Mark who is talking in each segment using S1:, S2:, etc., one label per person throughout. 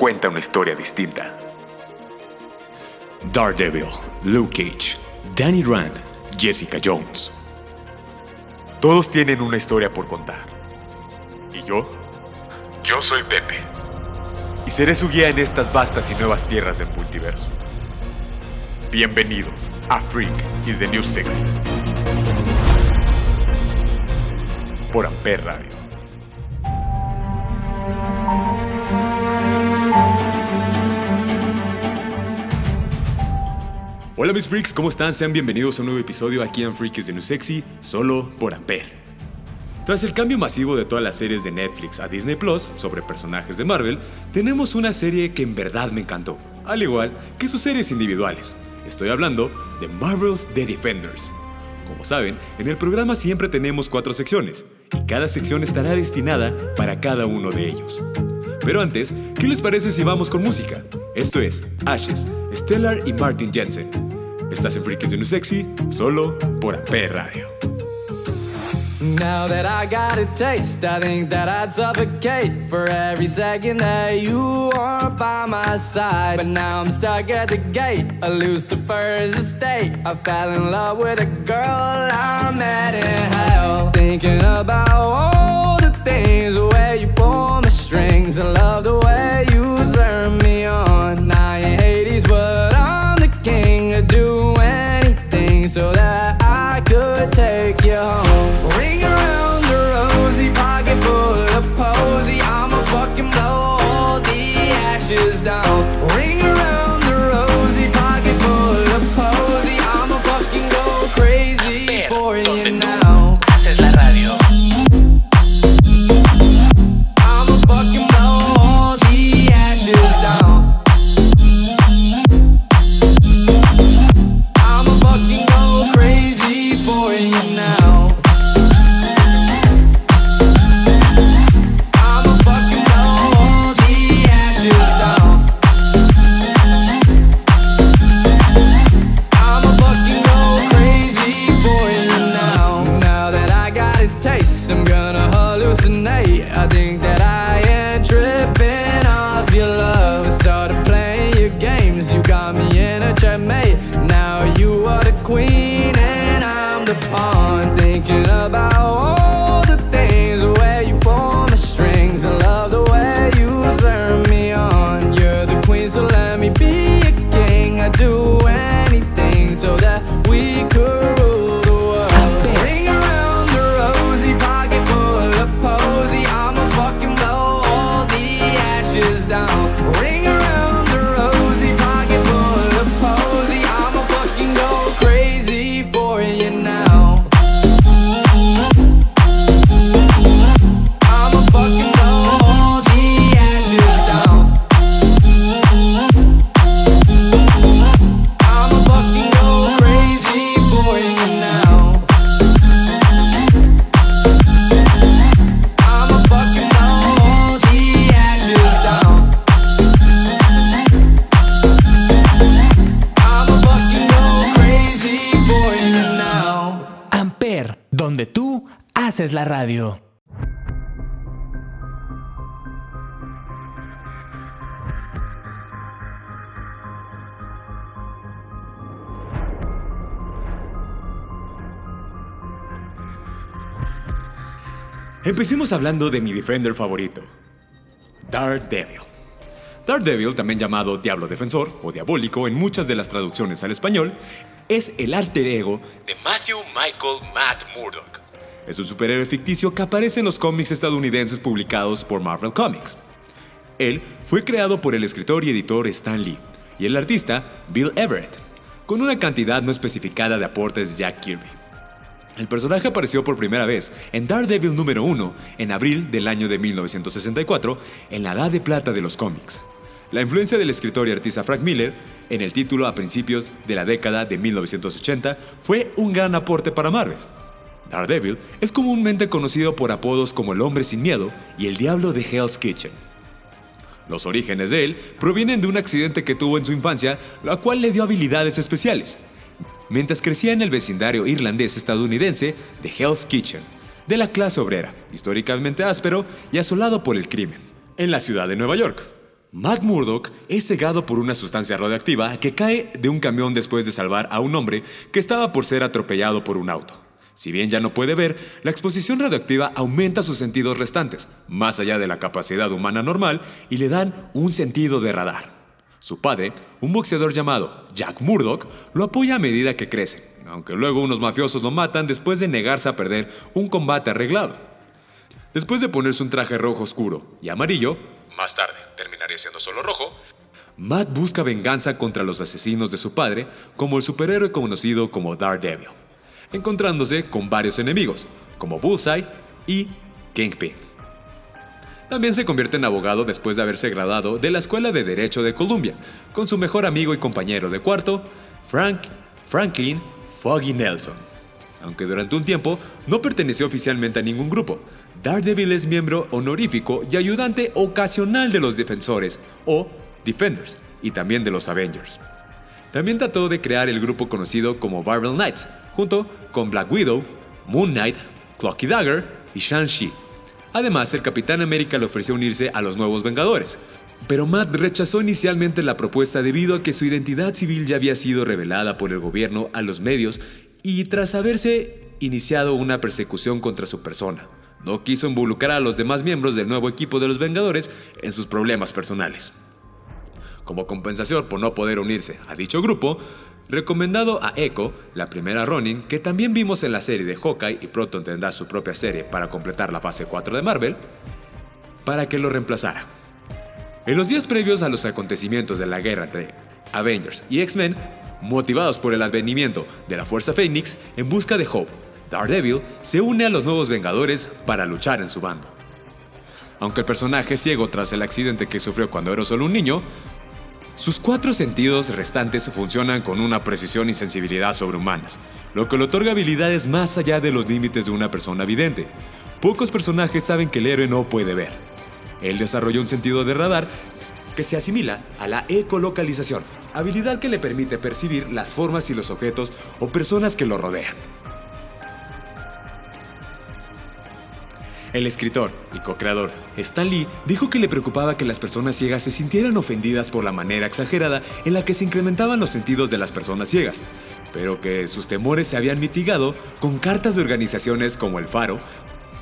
S1: cuenta una historia distinta. Daredevil, Luke Cage, Danny Rand, Jessica Jones. Todos tienen una historia por contar. ¿Y yo? Yo soy Pepe. Y seré su guía en estas vastas y nuevas tierras del multiverso. Bienvenidos a Freak is the New Sexy. Por Amper Radio. Hola mis freaks, ¿cómo están? Sean bienvenidos a un nuevo episodio aquí en Freak is the New Sexy, solo por Ampere. Tras el cambio masivo de todas las series de Netflix a Disney Plus sobre personajes de Marvel, tenemos una serie que en verdad me encantó, al igual que sus series individuales. Estoy hablando de Marvel's The Defenders. Como saben, en el programa siempre tenemos cuatro secciones, y cada sección estará destinada para cada uno de ellos. Pero antes, ¿qué les parece si vamos con música? Esto es Ashes, Stellar y Martin Jensen. Estás en Freakies solo por Ampere Radio.
S2: Now that I got a taste, I think that I'd suffocate for every second that you are by my side. But now I'm stuck at the gate, a Lucifer's estate. I fell in love with a girl I met in hell. Thinking about all the things where you strings. I love the way you turn me on. Now in Hades, but I'm the king. I'd do anything so that
S1: Empecemos hablando de mi Defender favorito, Daredevil. Daredevil, también llamado Diablo Defensor o Diabólico en muchas de las traducciones al español, es el alter ego de Matthew Michael Matt Murdock. Es un superhéroe ficticio que aparece en los cómics estadounidenses publicados por Marvel Comics. Él fue creado por el escritor y editor Stan Lee y el artista Bill Everett, con una cantidad no especificada de aportes de Jack Kirby. El personaje apareció por primera vez en Daredevil número 1 en abril del año de 1964, en la edad de plata de los cómics. La influencia del escritor y artista Frank Miller en el título a principios de la década de 1980 fue un gran aporte para Marvel. Daredevil es comúnmente conocido por apodos como el hombre sin miedo y el diablo de Hell's Kitchen. Los orígenes de él provienen de un accidente que tuvo en su infancia, la cual le dio habilidades especiales, mientras crecía en el vecindario irlandés estadounidense de Hell's Kitchen, de la clase obrera, históricamente áspero y asolado por el crimen, en la ciudad de Nueva York. Matt Murdock es cegado por una sustancia radioactiva que cae de un camión después de salvar a un hombre que estaba por ser atropellado por un auto. Si bien ya no puede ver, la exposición radioactiva aumenta sus sentidos restantes, más allá de la capacidad humana normal, y le dan un sentido de radar. Su padre, un boxeador llamado Jack Murdock, lo apoya a medida que crece, aunque luego unos mafiosos lo matan después de negarse a perder un combate arreglado. Después de ponerse un traje rojo oscuro y amarillo, más tarde terminaría siendo solo rojo, Matt busca venganza contra los asesinos de su padre como el superhéroe conocido como Daredevil, encontrándose con varios enemigos, como Bullseye y Kingpin. También se convierte en abogado después de haberse graduado de la Escuela de Derecho de Columbia, con su mejor amigo y compañero de cuarto, Frank Franklin Foggy Nelson. Aunque durante un tiempo no perteneció oficialmente a ningún grupo, Daredevil es miembro honorífico y ayudante ocasional de los Defensores, o Defenders, y también de los Avengers. También trató de crear el grupo conocido como Marvel Knights, junto con Black Widow, Moon Knight, Clocky Dagger y Shang-Chi. Además, el Capitán América le ofreció unirse a los nuevos Vengadores, pero Matt rechazó inicialmente la propuesta debido a que su identidad civil ya había sido revelada por el gobierno a los medios y tras haberse iniciado una persecución contra su persona. No quiso involucrar a los demás miembros del nuevo equipo de los Vengadores en sus problemas personales. Como compensación por no poder unirse a dicho grupo, recomendado a Echo, la primera Ronin, que también vimos en la serie de Hawkeye y pronto tendrá su propia serie para completar la fase 4 de Marvel, para que lo reemplazara. En los días previos a los acontecimientos de la guerra entre Avengers y X-Men, motivados por el advenimiento de la Fuerza Phoenix en busca de Hope, Daredevil se une a los nuevos Vengadores para luchar en su bando. Aunque el personaje ciego tras el accidente que sufrió cuando era solo un niño, sus cuatro sentidos restantes funcionan con una precisión y sensibilidad sobrehumanas, lo que le otorga habilidades más allá de los límites de una persona vidente. Pocos personajes saben que el héroe no puede ver. Él desarrolló un sentido de radar que se asimila a la ecolocalización, habilidad que le permite percibir las formas y los objetos o personas que lo rodean. El escritor y co-creador Stan Lee dijo que le preocupaba que las personas ciegas se sintieran ofendidas por la manera exagerada en la que se incrementaban los sentidos de las personas ciegas, pero que sus temores se habían mitigado con cartas de organizaciones como El Faro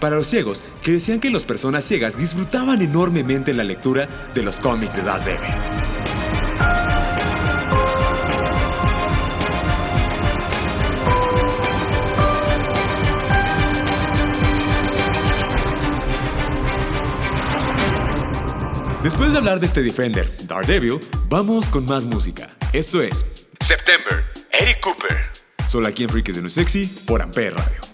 S1: para los ciegos que decían que las personas ciegas disfrutaban enormemente la lectura de los cómics de Daredevil. Después de hablar de este Defender, Daredevil, vamos con más música. Esto es September, Eric Cooper. Solo aquí en Freaks de No Sexy por Ampere Radio.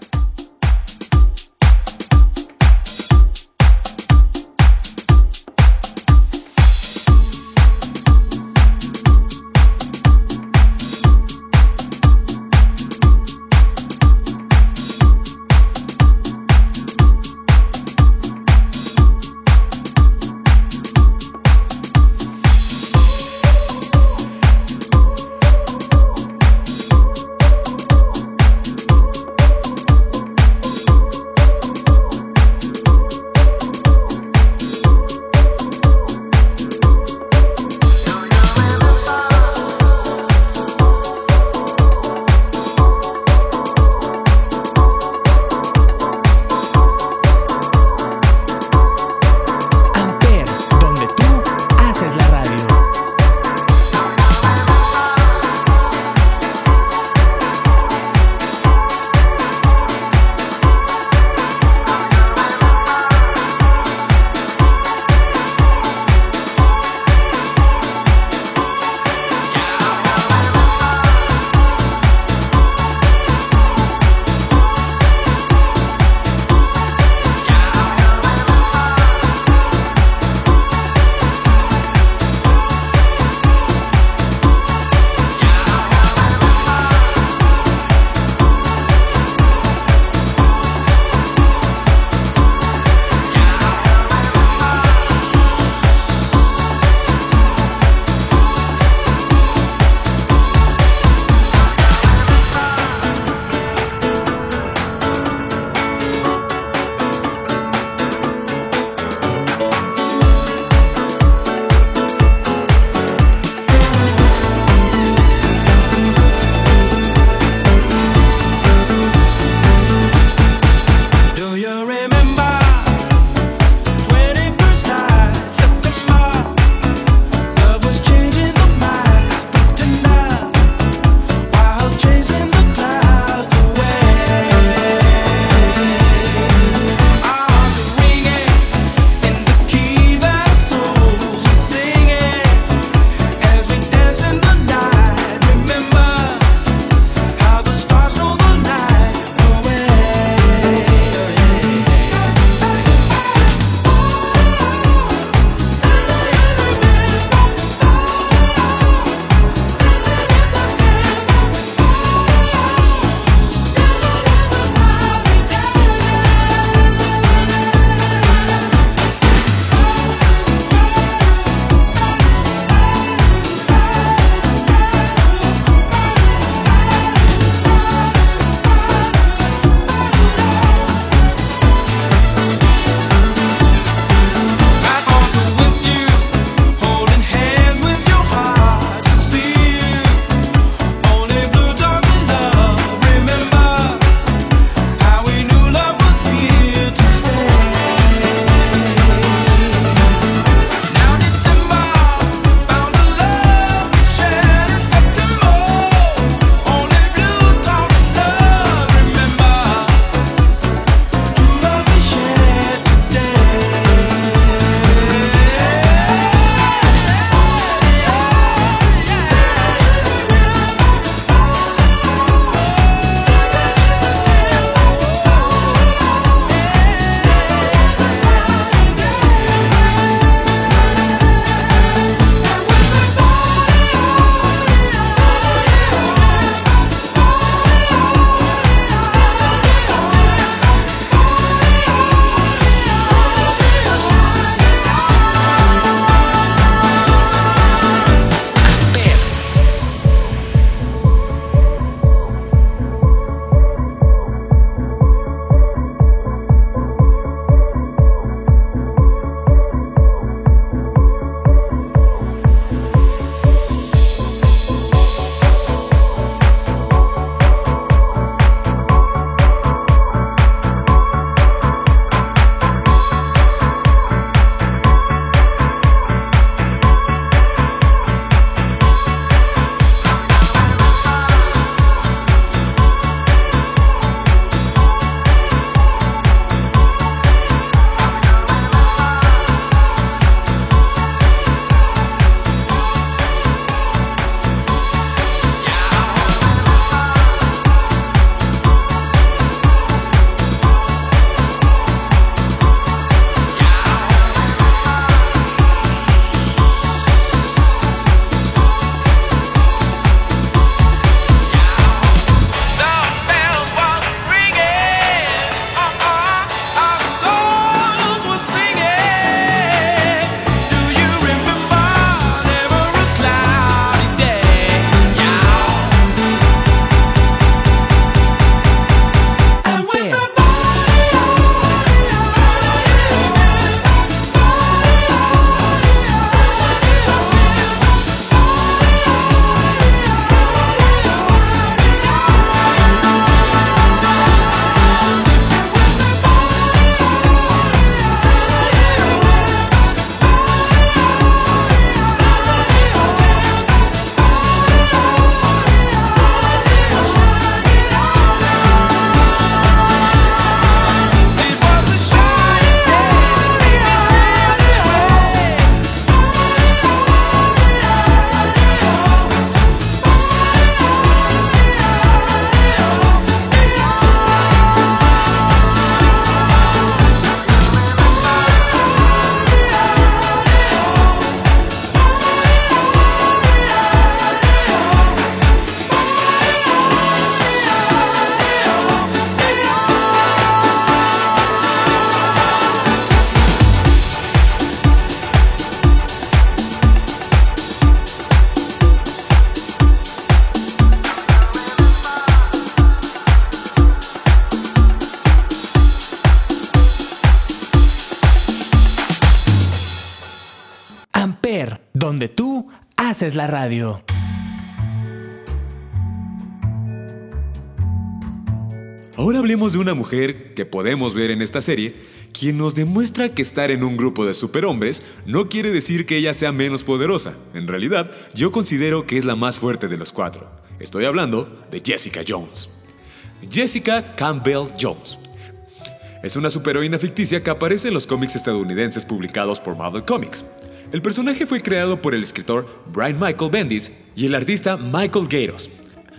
S3: Donde tú haces la radio.
S1: Ahora hablemos de una mujer que podemos ver en esta serie, quien nos demuestra que estar en un grupo de superhombres no quiere decir que ella sea menos poderosa. En realidad, yo considero que es la más fuerte de los cuatro. Estoy hablando de Jessica Jones. Jessica Campbell Jones. Es una superheroína ficticia que aparece en los cómics estadounidenses publicados por Marvel Comics. El personaje fue creado por el escritor Brian Michael Bendis y el artista Michael Gaydos.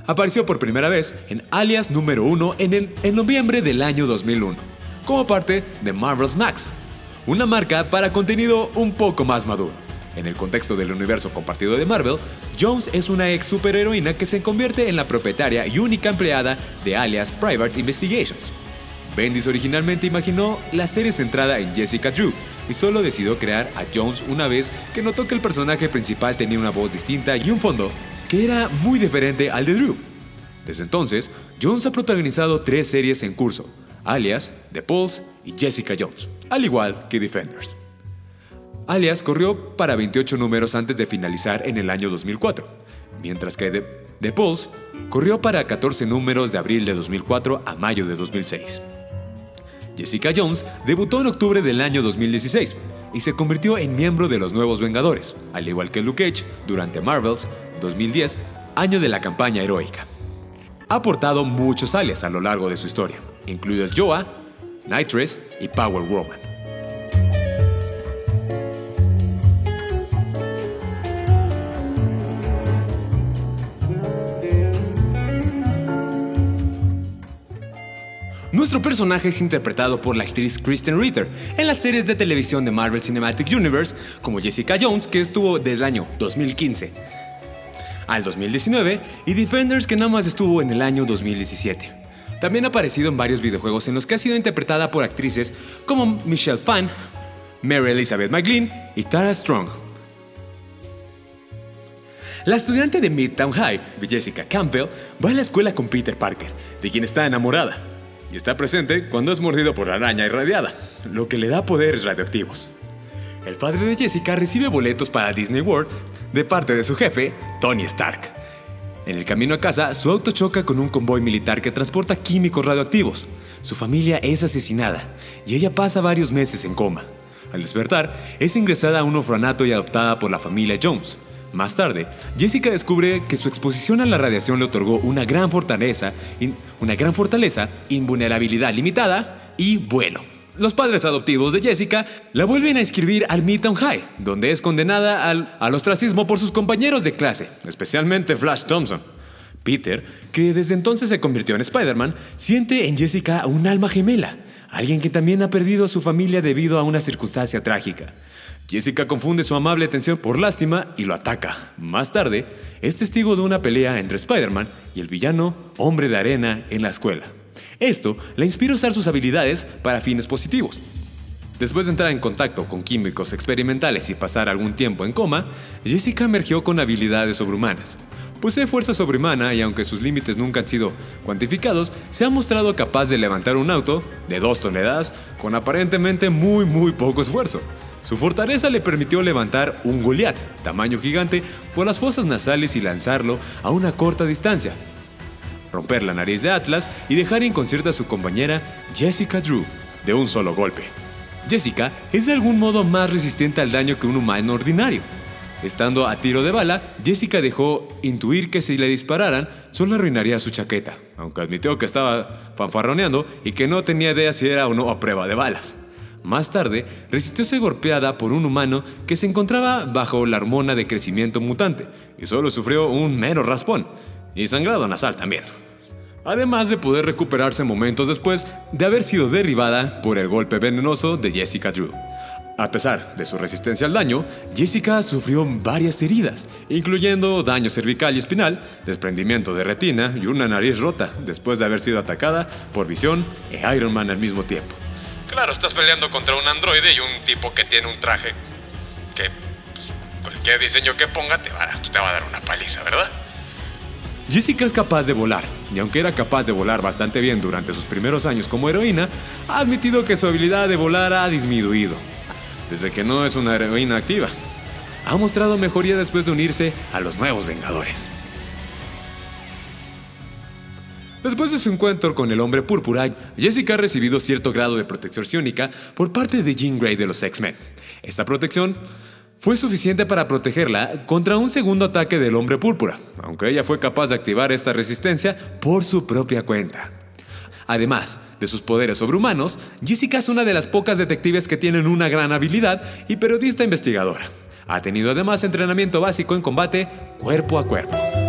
S1: Apareció por primera vez en Alias número 1 en, el, en noviembre del año 2001, como parte de Marvel's Max, una marca para contenido un poco más maduro. En el contexto del universo compartido de Marvel, Jones es una ex superheroína que se convierte en la propietaria y única empleada de Alias Private Investigations. Bendis originalmente imaginó la serie centrada en Jessica Drew y solo decidió crear a Jones una vez que notó que el personaje principal tenía una voz distinta y un fondo que era muy diferente al de Drew. Desde entonces, Jones ha protagonizado tres series en curso, alias The Pulse y Jessica Jones, al igual que Defenders. Alias corrió para 28 números antes de finalizar en el año 2004, mientras que The, The Pulse corrió para 14 números de abril de 2004 a mayo de 2006. Jessica Jones debutó en octubre del año 2016 y se convirtió en miembro de los Nuevos Vengadores, al igual que Luke Cage durante Marvel's 2010, año de la campaña heroica. Ha aportado muchos alias a lo largo de su historia, incluidos Joa, Nitress y Power Woman. Nuestro personaje es interpretado por la actriz Kristen Ritter en las series de televisión de Marvel Cinematic Universe, como Jessica Jones, que estuvo desde el año 2015 al 2019, y Defenders, que nada más estuvo en el año 2017. También ha aparecido en varios videojuegos en los que ha sido interpretada por actrices como Michelle Phan, Mary Elizabeth McGlynn y Tara Strong. La estudiante de Midtown High, Jessica Campbell, va a la escuela con Peter Parker, de quien está enamorada, está presente cuando es mordido por la araña irradiada, lo que le da poderes radioactivos. El padre de Jessica recibe boletos para Disney World de parte de su jefe, Tony Stark. En el camino a casa, su auto choca con un convoy militar que transporta químicos radioactivos. Su familia es asesinada y ella pasa varios meses en coma. Al despertar, es ingresada a un orfanato y adoptada por la familia Jones. Más tarde, Jessica descubre que su exposición a la radiación le otorgó una gran fortaleza, una gran fortaleza, invulnerabilidad limitada y vuelo. Los padres adoptivos de Jessica la vuelven a inscribir al Midtown High, donde es condenada al, al ostracismo por sus compañeros de clase, especialmente Flash Thompson. Peter, que desde entonces se convirtió en Spider-Man, siente en Jessica un alma gemela, alguien que también ha perdido a su familia debido a una circunstancia trágica. Jessica confunde su amable atención por lástima y lo ataca. Más tarde, es testigo de una pelea entre Spider-Man y el villano Hombre de Arena en la escuela. Esto le inspira a usar sus habilidades para fines positivos. Después de entrar en contacto con químicos experimentales y pasar algún tiempo en coma, Jessica emergió con habilidades sobrehumanas. Posee fuerza sobrehumana y aunque sus límites nunca han sido cuantificados, se ha mostrado capaz de levantar un auto de 2 toneladas con aparentemente muy muy poco esfuerzo. Su fortaleza le permitió levantar un Goliath, tamaño gigante, por las fosas nasales y lanzarlo a una corta distancia. Romper la nariz de Atlas y dejar inconsciente a su compañera Jessica Drew de un solo golpe. Jessica es de algún modo más resistente al daño que un humano ordinario. Estando a tiro de bala, Jessica dejó intuir que si le dispararan, solo arruinaría su chaqueta, aunque admitió que estaba fanfarroneando y que no tenía idea si era o no a prueba de balas. Más tarde, resistió ser golpeada por un humano que se encontraba bajo la hormona de crecimiento mutante y solo sufrió un mero raspón, y sangrado nasal también. Además de poder recuperarse momentos después de haber sido derribada por el golpe venenoso de Jessica Drew. A pesar de su resistencia al daño, Jessica sufrió varias heridas, incluyendo daño cervical y espinal, desprendimiento de retina y una nariz rota después de haber sido atacada por Visión e Iron Man al mismo tiempo.
S4: Claro, estás peleando contra un androide y un tipo que tiene un traje que pues, cualquier diseño que ponga te va, te va a dar una paliza, ¿verdad?
S1: Jessica es capaz de volar, y aunque era capaz de volar bastante bien durante sus primeros años como heroína, ha admitido que su habilidad de volar ha disminuido, desde que no es una heroína activa.
S5: ha mostrado mejoría después de unirse a los nuevos Vengadores. Después de su encuentro con el hombre púrpura, Jessica ha recibido cierto grado de protección psiónica por parte de Jean Grey de los X-Men. Esta protección fue suficiente para protegerla contra un segundo ataque del hombre púrpura, aunque ella fue capaz de activar esta resistencia por su propia cuenta. Además de sus poderes sobrehumanos, Jessica es una de las pocas detectives que tienen una gran habilidad y periodista investigadora. Ha tenido además entrenamiento básico en combate cuerpo a cuerpo.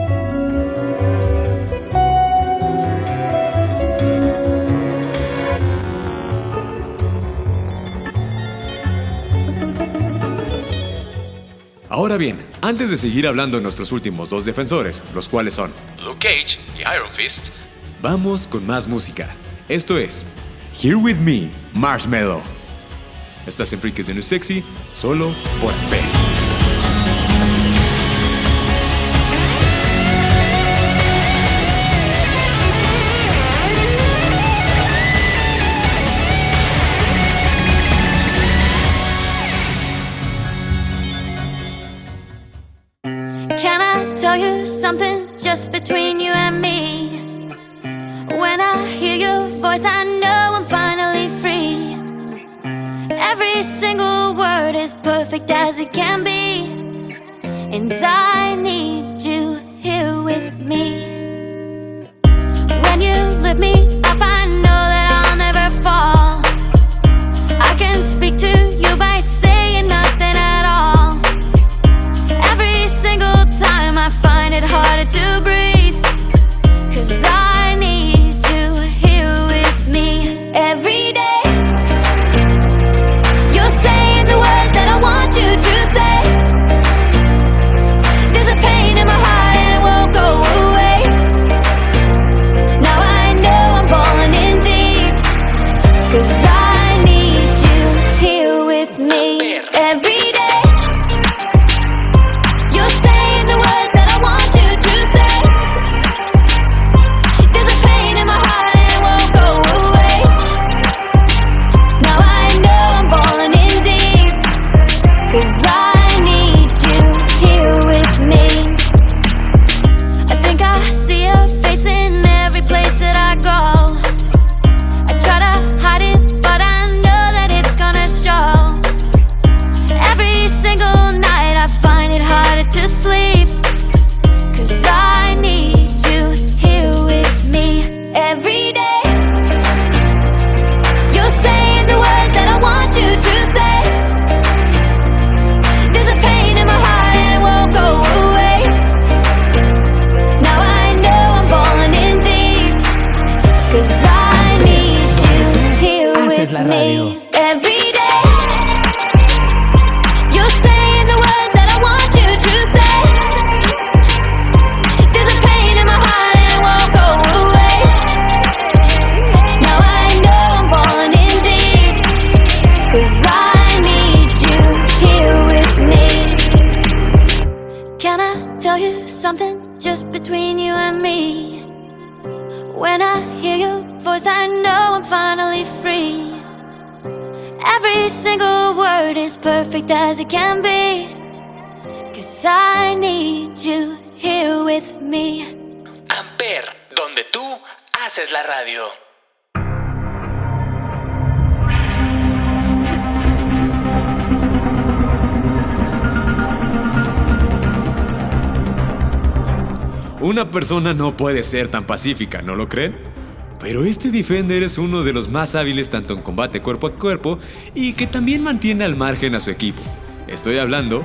S5: Ahora bien, antes de seguir hablando de nuestros últimos dos defensores, los cuales son
S1: Luke Cage y Iron Fist,
S5: Vamos con más música. Esto es Here With Me, Marshmallow. Estás en Freaks de New Sexy, solo por Amper. Persona no puede ser tan pacífica, ¿no lo creen? Pero este Defender es uno de los más hábiles tanto en combate cuerpo a cuerpo y que también mantiene al margen a su equipo. Estoy hablando...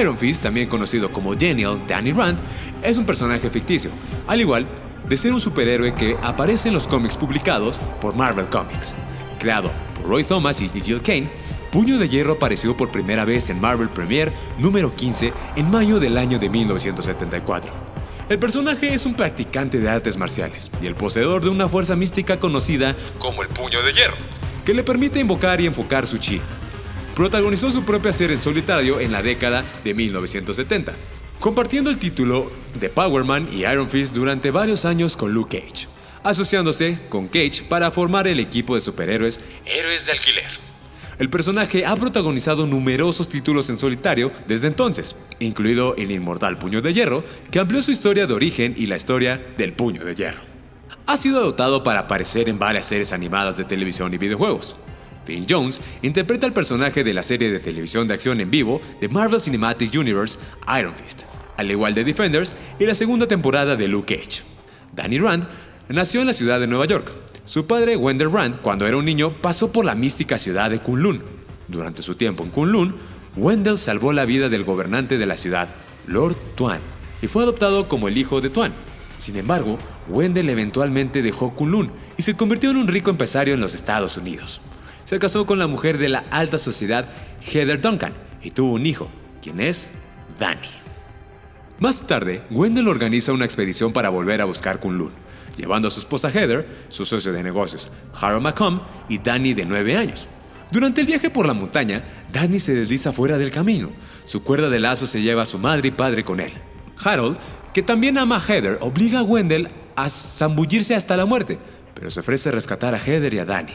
S5: Iron Fist, también conocido como Genial Danny Rand, es un personaje ficticio, al igual de ser un superhéroe que aparece en los cómics publicados por Marvel Comics. Creado por Roy Thomas y Jill Kane, Puño de Hierro apareció por primera vez en Marvel Premiere número 15 en mayo del año de 1974. El personaje es un practicante de artes marciales y el poseedor de una fuerza mística conocida
S1: como el puño de hierro.
S5: que le permite invocar y enfocar su chi. Protagonizó su propia serie en solitario en la década de 1970, compartiendo el título de Power Man y Iron Fist durante varios años con Luke Cage, asociándose con Cage para formar el equipo de superhéroes
S1: Héroes de alquiler. El personaje ha protagonizado numerosos títulos en solitario desde entonces, incluido el inmortal Puño de Hierro, que amplió su historia de origen y la historia del Puño de Hierro. Ha sido adoptado para aparecer en varias series animadas de televisión y videojuegos. Finn Jones interpreta al personaje de la serie de televisión de acción en vivo de Marvel Cinematic Universe Iron Fist, al igual de Defenders y la segunda temporada de Luke Cage. Danny Rand nació en la ciudad de Nueva York. Su padre, Wendell Rand, cuando era un niño, pasó por la mística ciudad de Kunlun. Durante su tiempo en Kunlun, Wendell salvó la vida del gobernante de la ciudad, Lord Tuan, y fue adoptado como el hijo de Tuan. Sin embargo, Wendell eventualmente dejó Kunlun y se convirtió en un rico empresario en los Estados Unidos. Se casó con la mujer de la alta sociedad Heather Duncan y tuvo un hijo, quien es Danny. Más tarde, Wendell organiza una expedición para volver a buscar Kunlun, llevando a su esposa Heather, su socio de negocios Harold McComb y Danny de 9 años. Durante el viaje por la montaña, Danny se desliza fuera del camino. Su cuerda de lazo se lleva a su madre y padre con él. Harold, que también ama a Heather, obliga a Wendell a zambullirse hasta la muerte, pero se ofrece a rescatar a Heather y a Danny.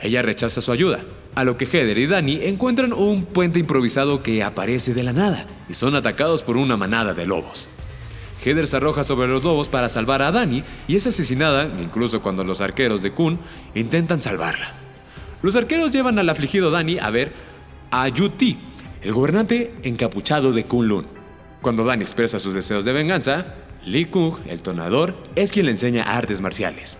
S1: Ella rechaza su ayuda, a lo que Heather y Danny encuentran un puente improvisado que aparece de la nada y son atacados por una manada de lobos. Heather se arroja sobre los lobos para salvar a Danny y es asesinada, incluso cuando los arqueros de Kun intentan salvarla. Los arqueros llevan al afligido Danny a ver a Yu Ti, el gobernante encapuchado de Kunlun. Cuando Danny expresa sus deseos de venganza, Lee Kung, el tonador, es quien le enseña artes marciales.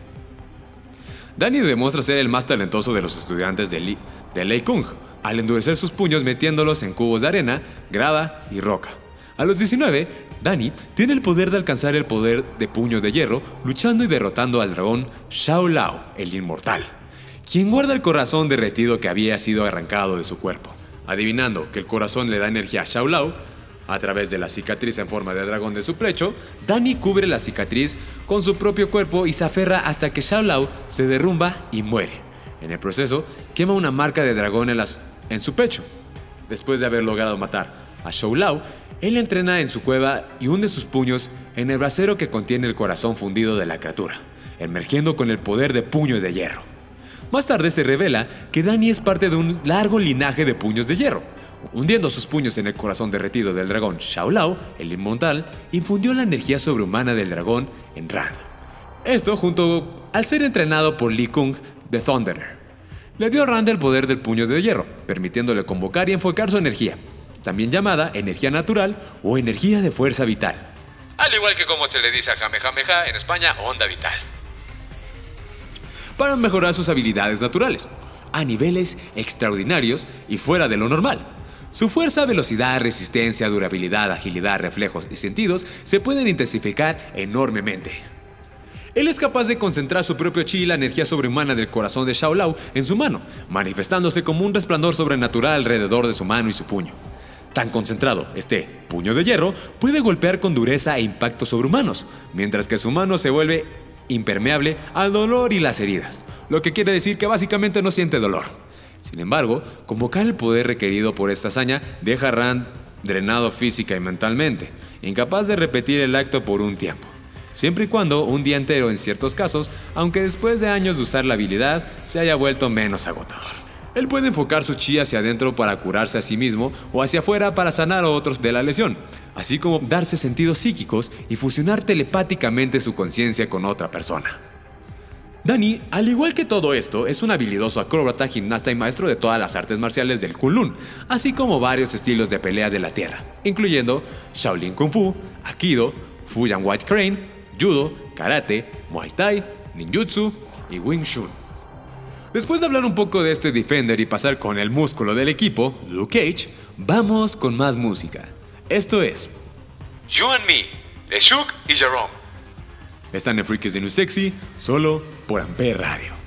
S1: Danny demuestra ser el más talentoso de los estudiantes de Lee, de Lei Kung, al endurecer sus puños metiéndolos en cubos de arena, grava y roca. A los 19, Danny tiene el poder de alcanzar el poder de puño de hierro, luchando y derrotando al dragón Shao Lao, el inmortal, quien guarda el corazón derretido que había sido arrancado de su cuerpo. Adivinando que el corazón le da energía a Shao Lao, a través de la cicatriz en forma de dragón de su pecho, Danny cubre la cicatriz con su propio cuerpo y se aferra hasta que Shao Lao se derrumba y muere. En el proceso, quema una marca de dragón en, en su pecho. Después de haber logrado matar a Shao Lao, él entrena en su cueva y hunde sus puños en el brasero que contiene el corazón fundido de la criatura, emergiendo con el poder de puños de hierro. Más tarde se revela que Danny es parte de un largo linaje de puños de hierro. Hundiendo sus puños en el corazón derretido del dragón Shao Lao, el inmortal, infundió la energía sobrehumana del dragón en Rand. Esto junto al ser entrenado por Lee Kung de Thunderer. Le dio a Rand el poder del puño de hierro, permitiéndole convocar y enfocar su energía, también llamada energía natural o energía de fuerza vital.
S4: Al igual que como se le dice a Jamejameja en España, onda vital.
S1: para mejorar sus habilidades naturales, a niveles extraordinarios y fuera de lo normal. Su fuerza, velocidad, resistencia, durabilidad, agilidad, reflejos y sentidos se pueden intensificar enormemente. Él es capaz de concentrar su propio chi y la energía sobrehumana del corazón de Shao Lao en su mano, manifestándose como un resplandor sobrenatural alrededor de su mano y su puño. Tan concentrado, este puño de hierro puede golpear con dureza e impactos sobrehumanos, mientras que su mano se vuelve impermeable al dolor y las heridas, lo que quiere decir que básicamente no siente dolor. Sin embargo, convocar el poder requerido por esta hazaña deja a Rand drenado física y mentalmente, incapaz de repetir el acto por un tiempo. Siempre y cuando un día entero en ciertos casos, aunque después de años de usar la habilidad se haya vuelto menos agotador. Él puede enfocar su chi hacia adentro para curarse a sí mismo o hacia afuera para sanar a otros de la lesión, así como darse sentidos psíquicos y fusionar telepáticamente su conciencia con otra persona. Danny, al igual que todo esto, es un habilidoso acróbata, gimnasta y maestro de todas las artes marciales del Kunlun, así como varios estilos de pelea de la tierra, incluyendo Shaolin Kung Fu, Aikido, Fujian White Crane, Judo, Karate, Muay Thai, Ninjutsu y Wing Chun. Después de hablar un poco de este Defender y pasar con el músculo del equipo, Luke Cage, vamos con más música. Esto es,
S4: You and Me, de Shook y Jerome.
S1: están en Freaks de New Sexy, solo por Ampere Radio.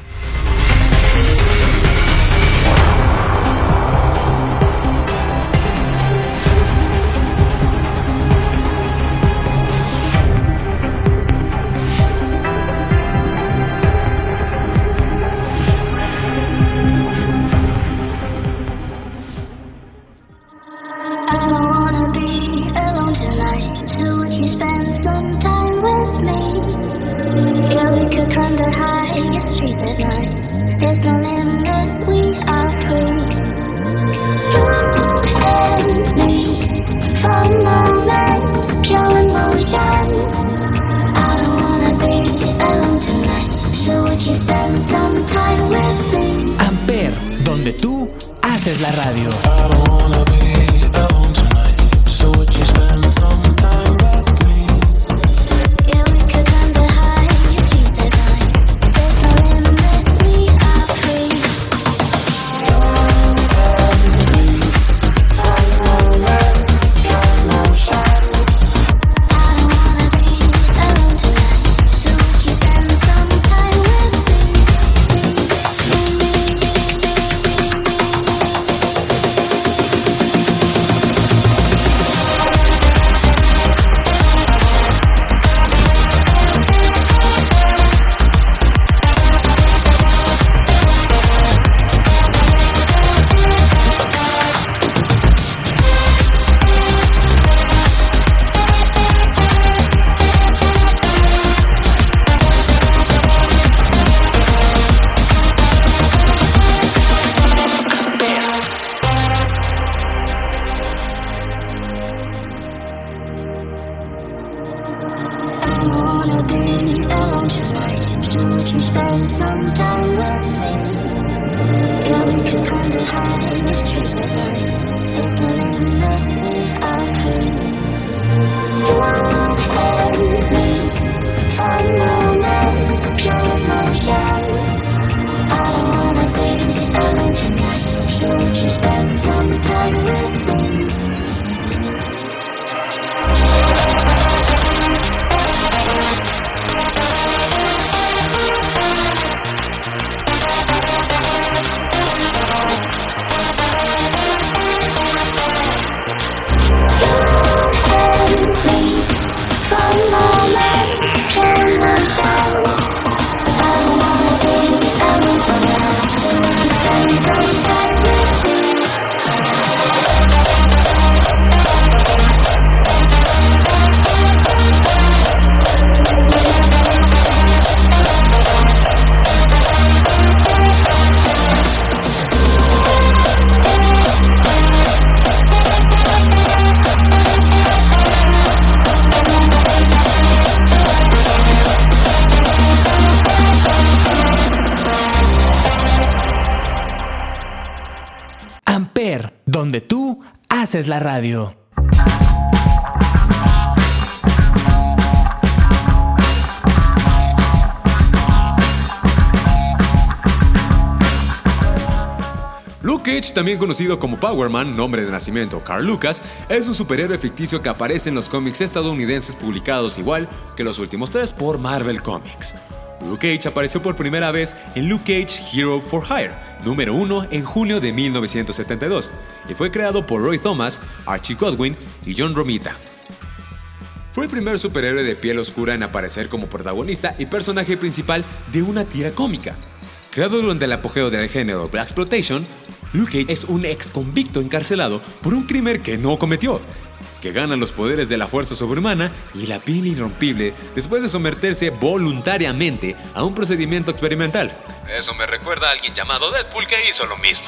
S6: There's no limit, we are free. And me for a moment, pure emotion.
S3: Amper, donde tú haces la radio. Haces la radio.
S1: Luke Cage, también conocido como Power Man, nombre de nacimiento Carl Lucas, es un superhéroe ficticio que aparece en los cómics estadounidenses publicados igual que los últimos tres por Marvel Comics. Luke Cage apareció por primera vez en Luke Cage Hero for Hire, número 1 en junio de 1972, y fue creado por Roy Thomas, Archie Godwin y John Romita. Fue el primer superhéroe de piel oscura en aparecer como protagonista y personaje principal de una tira cómica. Creado durante el apogeo del género Black Exploitation, Luke Cage es un ex convicto encarcelado por un crimen que no cometió, que gana los poderes de la fuerza sobrehumana y la piel irrompible después de someterse voluntariamente a un procedimiento experimental.
S4: Eso me recuerda a alguien llamado Deadpool que hizo lo mismo.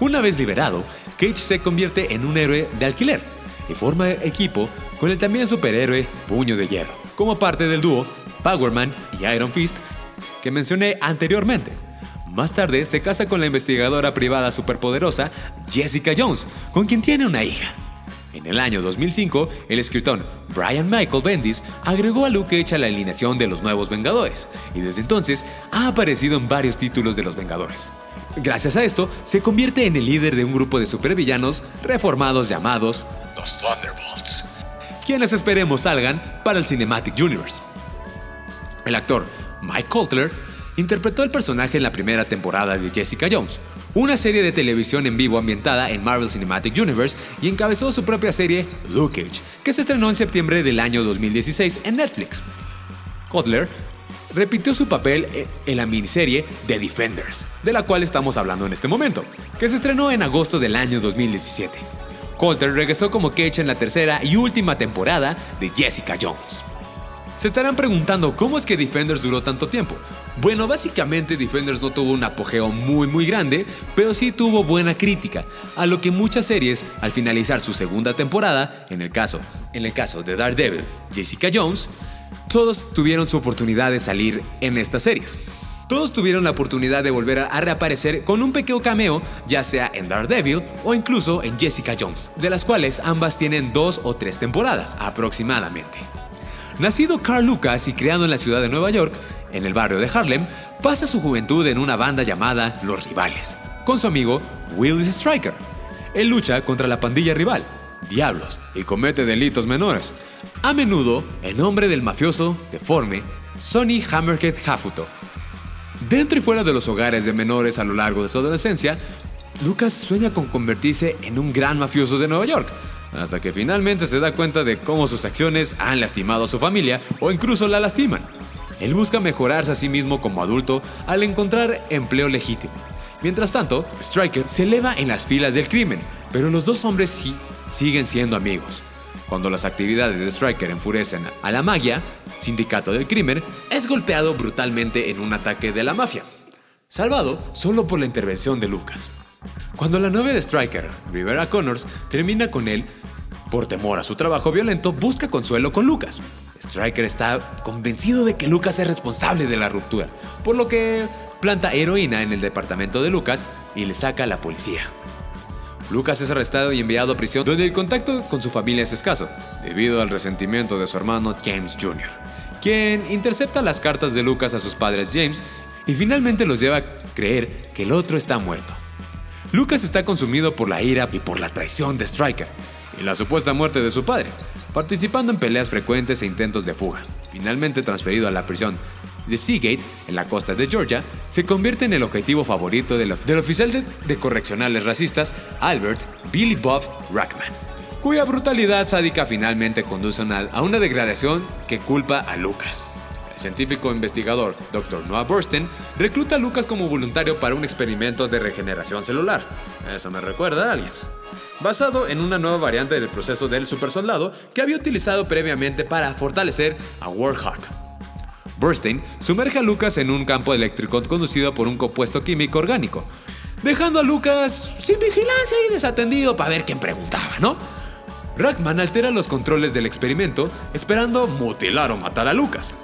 S1: Una vez liberado, Cage se convierte en un héroe de alquiler y forma equipo con el también superhéroe Puño de Hierro, como parte del dúo Power Man y Iron Fist que mencioné anteriormente. Más tarde se casa con la investigadora privada superpoderosa Jessica Jones, con quien tiene una hija. En el año 2005, el escritor Brian Michael Bendis agregó a Luke Cage a la alineación de los nuevos Vengadores, y desde entonces ha aparecido en varios títulos de los Vengadores. Gracias a esto, se convierte en el líder de un grupo de supervillanos reformados llamados
S4: Los Thunderbolts.
S1: quienes esperemos salgan para el Cinematic Universe. El actor Mike Coulter interpretó el personaje en la primera temporada de Jessica Jones, una serie de televisión en vivo ambientada en Marvel Cinematic Universe y encabezó su propia serie Luke Cage, que se estrenó en septiembre del año 2016 en Netflix. Coulter repitió su papel e- en la miniserie The Defenders, de la cual estamos hablando en este momento, que se estrenó en agosto del año 2017. Coulter regresó como Cage en la tercera y última temporada de Jessica Jones. Se estarán preguntando cómo es que Defenders duró tanto tiempo. Bueno, básicamente Defenders no tuvo un apogeo muy muy grande, pero sí tuvo buena crítica, a lo que muchas series, al finalizar su segunda temporada, en el caso, en el caso de Daredevil, Jessica Jones, todos tuvieron su oportunidad de salir en estas series. Todos tuvieron la oportunidad de volver a reaparecer con un pequeño cameo, ya sea en Daredevil o incluso en Jessica Jones, de las cuales ambas tienen dos o tres temporadas aproximadamente. Nacido Carl Lucas y criado en la ciudad de Nueva York, en el barrio de Harlem, pasa su juventud en una banda llamada Los Rivales, con su amigo Willis Striker. Él lucha contra la pandilla rival, Diablos, y comete delitos menores, a menudo en nombre del mafioso, deforme, Sonny Hammerhead Hafuto. Dentro y fuera de los hogares de menores a lo largo de su adolescencia, Lucas sueña con convertirse en un gran mafioso de Nueva York, hasta que finalmente se da cuenta de cómo sus acciones han lastimado a su familia o incluso la lastiman. Él busca mejorarse a sí mismo como adulto al encontrar empleo legítimo. Mientras tanto, Striker se eleva en las filas del crimen, pero los dos hombres sí siguen siendo amigos. Cuando las actividades de Striker enfurecen a la magia, sindicato del crimen, es golpeado brutalmente en un ataque de la mafia, salvado solo por la intervención de Lucas. Cuando la novia de Striker, Rivera Connors, termina con él, por temor a su trabajo violento, busca consuelo con Lucas. Striker está convencido de que Lucas es responsable de la ruptura, por lo que planta heroína en el departamento de Lucas y le saca a la policía. Lucas es arrestado y enviado a prisión donde el contacto con su familia es escaso, debido al resentimiento de su hermano James Jr., quien intercepta las cartas de Lucas a sus padres James y finalmente los lleva a creer que el otro está muerto. Lucas está consumido por la ira y por la traición de Striker y la supuesta muerte de su padre, participando en peleas frecuentes e intentos de fuga. Finalmente transferido a la prisión de Seagate, en la costa de Georgia, se convierte en el objetivo favorito del, oficial de, correccionales racistas Albert Billy Bob Rackman, cuya brutalidad sádica finalmente conduce a una degradación que culpa a Lucas. El científico investigador Dr. Noah Bursten recluta a Lucas como voluntario para un experimento de regeneración celular. Eso me recuerda a alguien. Basado en una nueva variante del proceso del supersoldado que había utilizado previamente para fortalecer a Warhawk. Burstein sumerge a Lucas en un campo eléctrico conducido por un compuesto químico orgánico, dejando a Lucas sin vigilancia y desatendido para ver quién preguntaba, ¿no? Rackman altera los controles del experimento esperando mutilar o matar a Lucas.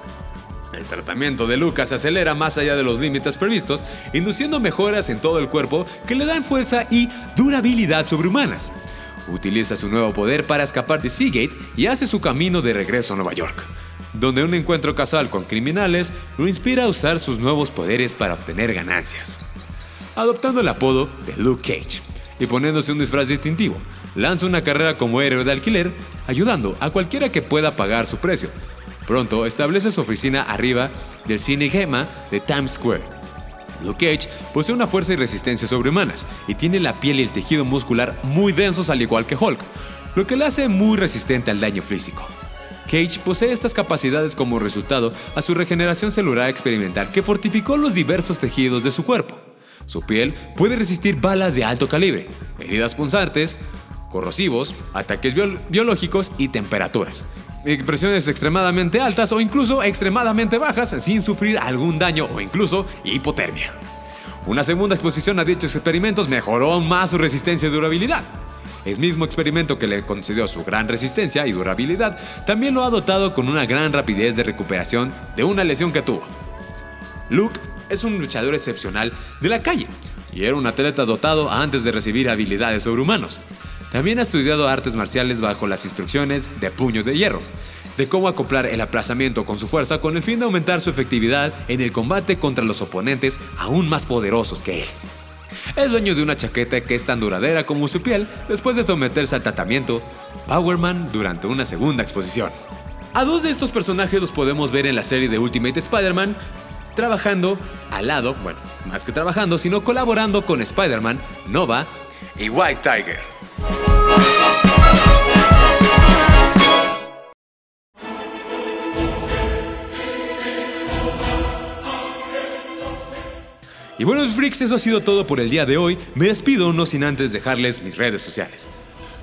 S1: El tratamiento de Lucas se acelera más allá de los límites previstos, induciendo mejoras en todo el cuerpo que le dan fuerza y durabilidad sobrehumanas. Utiliza su nuevo poder para escapar de Seagate y hace su camino de regreso a Nueva York, donde un encuentro casual con criminales lo inspira a usar sus nuevos poderes para obtener ganancias. Adoptando el apodo de Luke Cage y poniéndose un disfraz distintivo, lanza una carrera como héroe de alquiler, ayudando a cualquiera que pueda pagar su precio. Pronto establece su oficina arriba del Cine Gema de Times Square. Luke Cage posee una fuerza y resistencia sobrehumanas y tiene la piel y el tejido muscular muy densos al igual que Hulk, lo que le hace muy resistente al daño físico. Cage posee estas capacidades como resultado a su regeneración celular experimental que fortificó los diversos tejidos de su cuerpo. Su piel puede resistir balas de alto calibre, heridas punzantes, corrosivos, ataques biol- biológicos y temperaturas. Presiones extremadamente altas o incluso extremadamente bajas sin sufrir algún daño o incluso hipotermia. Una segunda exposición a dichos experimentos mejoró aún más su resistencia y durabilidad. El mismo experimento que le concedió su gran resistencia y durabilidad también lo ha dotado con una gran rapidez de recuperación de una lesión que tuvo. Luke es un luchador excepcional de la calle y era un atleta dotado antes de recibir habilidades sobrehumanos. También ha estudiado artes marciales bajo las instrucciones de Puño de Hierro, de cómo acoplar el aplazamiento con su fuerza con el fin de aumentar su efectividad en el combate contra los oponentes aún más poderosos que él. Es dueño de una chaqueta que es tan duradera como su piel después de someterse al tratamiento Powerman durante una segunda exposición. A dos de estos personajes los podemos ver en la serie de Ultimate Spider-Man, trabajando al lado, bueno, más que trabajando, sino colaborando con Spider-Man, Nova y White Tiger. Y bueno, freaks, eso ha sido todo por el día de hoy. Me despido no sin antes dejarles mis redes sociales.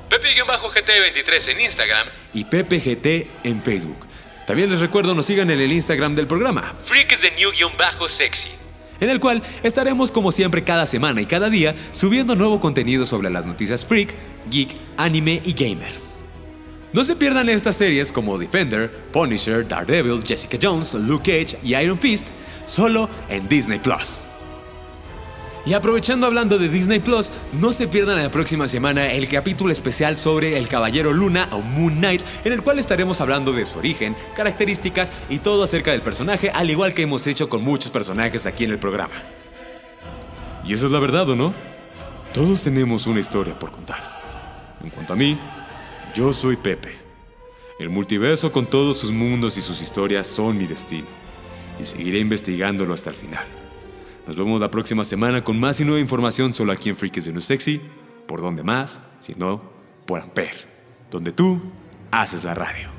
S4: Pepe-GT23 en Instagram,
S1: Y PPGT en Facebook. También les recuerdo nos sigan en el Instagram del programa,
S4: Freaks de New-Sexy.
S1: En el cual estaremos como siempre cada semana y cada día subiendo nuevo contenido sobre las noticias freak, geek, anime y gamer. No se pierdan estas series como Defender, Punisher, Daredevil, Jessica Jones, Luke Cage y Iron Fist solo en Disney Plus. Y aprovechando hablando de Disney Plus, no se pierdan la próxima semana el capítulo especial sobre el Caballero Luna o Moon Knight, en el cual estaremos hablando de su origen, características y todo acerca del personaje, al igual que hemos hecho con muchos personajes aquí en el programa. Y eso es la verdad, ¿o no? Todos tenemos una historia por contar. En cuanto a mí, yo soy Pepe. El multiverso con todos sus mundos y sus historias son mi destino. Y seguiré investigándolo hasta el final. Nos vemos la próxima semana con más y nueva información solo aquí en Freaks de No Sexy. Por donde más, si no, por Amper. Donde tú haces la radio.